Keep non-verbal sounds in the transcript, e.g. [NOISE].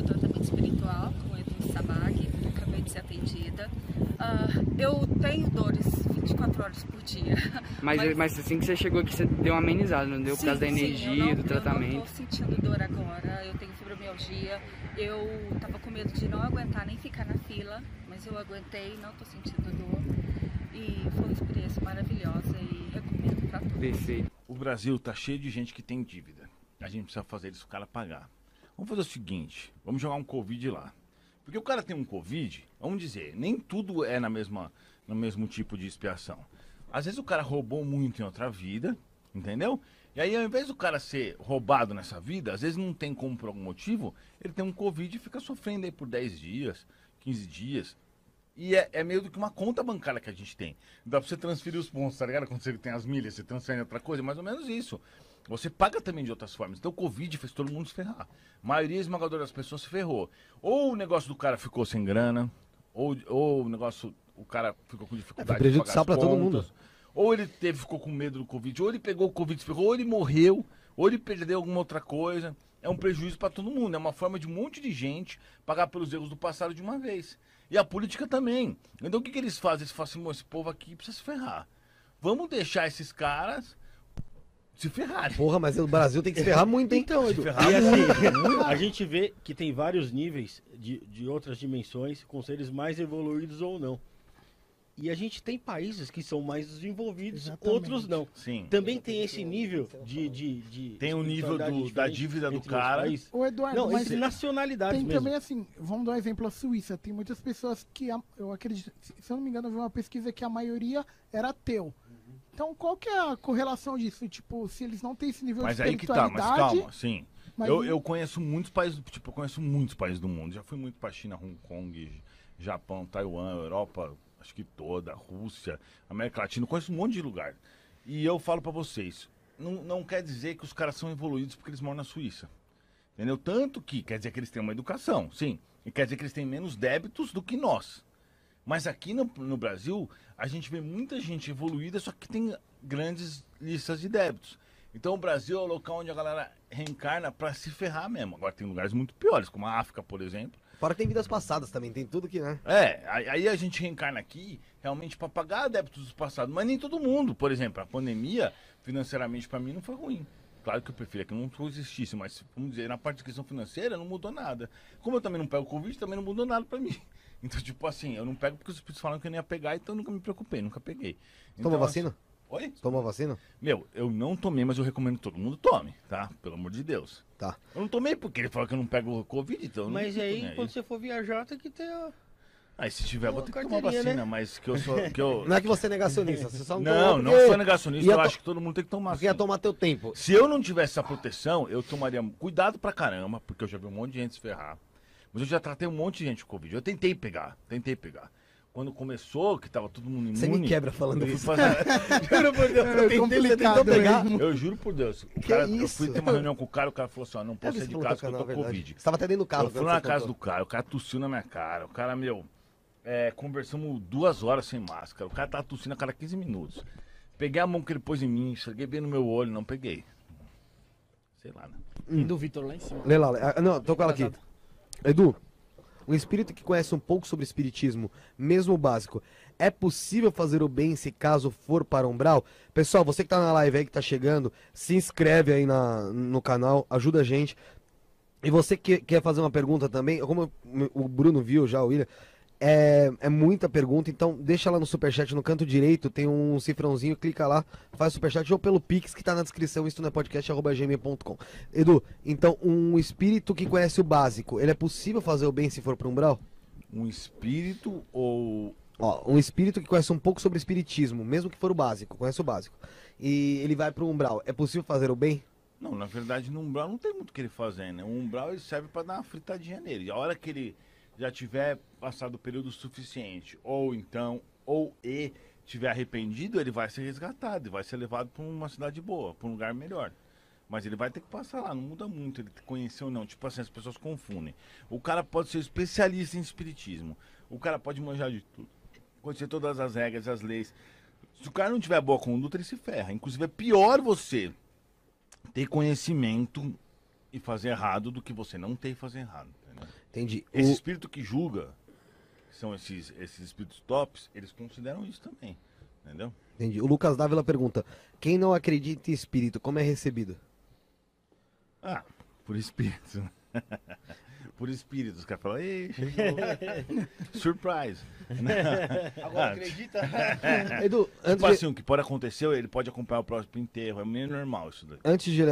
meu tratamento espiritual com o Edu Sabag, acabei de ser atendida. Ah, eu tenho dores 24 horas por dia. [LAUGHS] Mas, mas, assim que você chegou aqui, você deu uma amenizada, não deu? Por causa da sim, energia, eu não, do tratamento. Eu não tô sentindo dor agora, eu tenho fibromialgia. Eu tava com medo de não aguentar nem ficar na fila, mas eu aguentei, não tô sentindo dor. E foi uma experiência maravilhosa e recomendo pra todos. Perfeito. O Brasil tá cheio de gente que tem dívida. A gente precisa fazer isso o cara pagar. Vamos fazer o seguinte, vamos jogar um Covid lá. Porque o cara tem um Covid, vamos dizer, nem tudo é na mesma, no mesmo tipo de expiação. Às vezes o cara roubou muito em outra vida, entendeu? E aí, ao invés do cara ser roubado nessa vida, às vezes não tem como por algum motivo, ele tem um Covid e fica sofrendo aí por 10 dias, 15 dias. E é, é meio do que uma conta bancária que a gente tem. Dá pra você transferir os pontos, tá ligado? Quando você tem as milhas, você transfere em outra coisa, é mais ou menos isso. Você paga também de outras formas. Então o Covid fez todo mundo se ferrar. A maioria esmagadora das pessoas se ferrou. Ou o negócio do cara ficou sem grana, ou, ou o negócio, o cara ficou com dificuldade É, foi prejudicial pra todo mundo. Ou ele teve, ficou com medo do Covid, ou ele pegou o Covid, se ferrou, ou ele morreu, ou ele perdeu alguma outra coisa. É um prejuízo para todo mundo. É uma forma de um monte de gente pagar pelos erros do passado de uma vez. E a política também. Então o que, que eles fazem? Eles falam assim, "Pô, esse povo aqui precisa se ferrar. Vamos deixar esses caras se ferrarem. Porra, mas o Brasil tem que se ferrar muito, hein? Então, Edu, ferrar e assim, [LAUGHS] a gente vê que tem vários níveis de, de outras dimensões, com seres mais evoluídos ou não. E a gente tem países que são mais desenvolvidos, Exatamente. outros não. Sim. Também tem esse nível de. de, de Tem o nível espiritualidade do- da dívida do cara. Ô, Eduardo, Não, mas entre nacionalidades tem mesmo. também assim, vamos dar um exemplo, a Suíça. Tem muitas pessoas que, eu acredito, se se eu não me engano, eu vi uma pesquisa que a maioria era ateu. Então, qual que é a correlação disso? Tipo, se eles não têm esse nível Mas de aí que tá, mas espiritualidade... calma, sim. mas Eu, eu conheço muitos países, tipo, eu conheço muitos países do mundo. Já fui muito pra China, Hong Kong, Japão, Taiwan, Europa, acho que toda, Rússia, América Latina, eu conheço um monte de lugar. E eu falo pra vocês, não, não quer dizer que os caras são evoluídos porque eles moram na Suíça. Entendeu? Tanto que quer dizer que eles têm uma educação, sim. E quer dizer que eles têm menos débitos do que nós. Mas aqui no, no Brasil, a gente vê muita gente evoluída, só que tem grandes listas de débitos. Então o Brasil é o local onde a galera reencarna pra se ferrar mesmo. Agora tem lugares muito piores, como a África, por exemplo. Fora que tem vidas passadas também, tem tudo que, né? É, aí a gente reencarna aqui realmente pra pagar débitos do passado. Mas nem todo mundo. Por exemplo, a pandemia, financeiramente, pra mim, não foi ruim. Claro que eu preferia que não existisse, mas vamos dizer, na parte de questão financeira não mudou nada. Como eu também não pego Covid, também não mudou nada pra mim. Então, tipo assim, eu não pego porque os espíritos falaram que eu não ia pegar, então eu nunca me preocupei, nunca peguei. Toma Então, vacina? Oi? Toma vacina? Meu, eu não tomei, mas eu recomendo que todo mundo tome, tá? Pelo amor de Deus. Tá. Eu não tomei porque ele falou que eu não pego Covid, então. eu não Mas aí, nem quando você for viajar, tem que ter. a- Aí se tiver, eu vou ter que tomar vacina, né? mas que eu sou. Que eu... [LAUGHS] Não é que você é negacionista, você só não Não, tomou não sou negacionista, eu to- acho que todo mundo tem que tomar. Porque ia tomar teu tempo. Se eu não tivesse essa proteção, eu tomaria cuidado pra caramba, porque eu já vi um monte de gente se ferrar. Mas eu já tratei um monte de gente com Covid. Eu tentei pegar, tentei pegar. Quando começou, que tava todo mundo imune. Você me quebra falando eu isso. fazer- [LAUGHS] Juro por Deus, eu É tentei, você complicado tentou pegar. mesmo. Eu juro por Deus. O Que cara, Eu isso? fui ter uma reunião com o cara, o cara falou assim: ó, não Eu posso sair de casa porque eu tô com verdade. Covid. Você tava até dentro do carro. eu fui na casa contou. do cara, o cara tossiu na minha cara. O cara, meu, é, conversamos duas horas sem máscara. O cara tava tossindo a cada 15 minutos. Peguei a mão que ele pôs em mim, cheguei bem no meu olho, não peguei. Sei lá, né? E do Vitor lá em cima. Lê lá, lê. Ah, não, tô com ela aqui. Edu, um espírito que conhece um pouco sobre espiritismo, mesmo básico, é possível fazer o bem se caso for para umbral? Pessoal, você que tá na live aí, que tá chegando, se inscreve aí na, no canal, ajuda a gente. E você que quer fazer uma pergunta também, como o Bruno viu já, o William, é, é muita pergunta, então deixa lá no superchat, no canto direito, tem um cifrãozinho, clica lá, faz o superchat ou pelo Pix que tá na descrição, isso não é podcast.gmail.com. Edu, então um espírito que conhece o básico, ele é possível fazer o bem se for para umbral? Um espírito ou. Ó, um espírito que conhece um pouco sobre espiritismo, mesmo que for o básico, conhece o básico, e ele vai para o umbral, é possível fazer o bem? Não, na verdade, no umbral não tem muito o que ele fazer, né? O umbral ele serve pra dar uma fritadinha nele. A hora que ele já tiver passado o período suficiente, ou então, ou e tiver arrependido, ele vai ser resgatado e vai ser levado pra uma cidade boa, pra um lugar melhor. Mas ele vai ter que passar lá, não muda muito ele conhecer ou não. Tipo assim, as pessoas confundem. O cara pode ser especialista em espiritismo. O cara pode manjar de tudo. Conhecer todas as regras, as leis. Se o cara não tiver boa conduta, ele se ferra. Inclusive, é pior você ter conhecimento e fazer errado do que você não ter e fazer errado. Entendi. Esse O- espírito que julga, que são esses, esses espíritos tops, eles consideram isso também. Entendeu? Entendi. O Lucas Dávila pergunta: quem não acredita em espírito, como é recebido? Ah, por espíritos. [LAUGHS] né? por espíritos. Os caras falam, ei. [LAUGHS] Surprise. [LAUGHS] Agora acredita? Edu, antes Tipo de, assim, o que pode acontecer, ele pode acompanhar o próximo enterro. É meio normal isso daí. antes de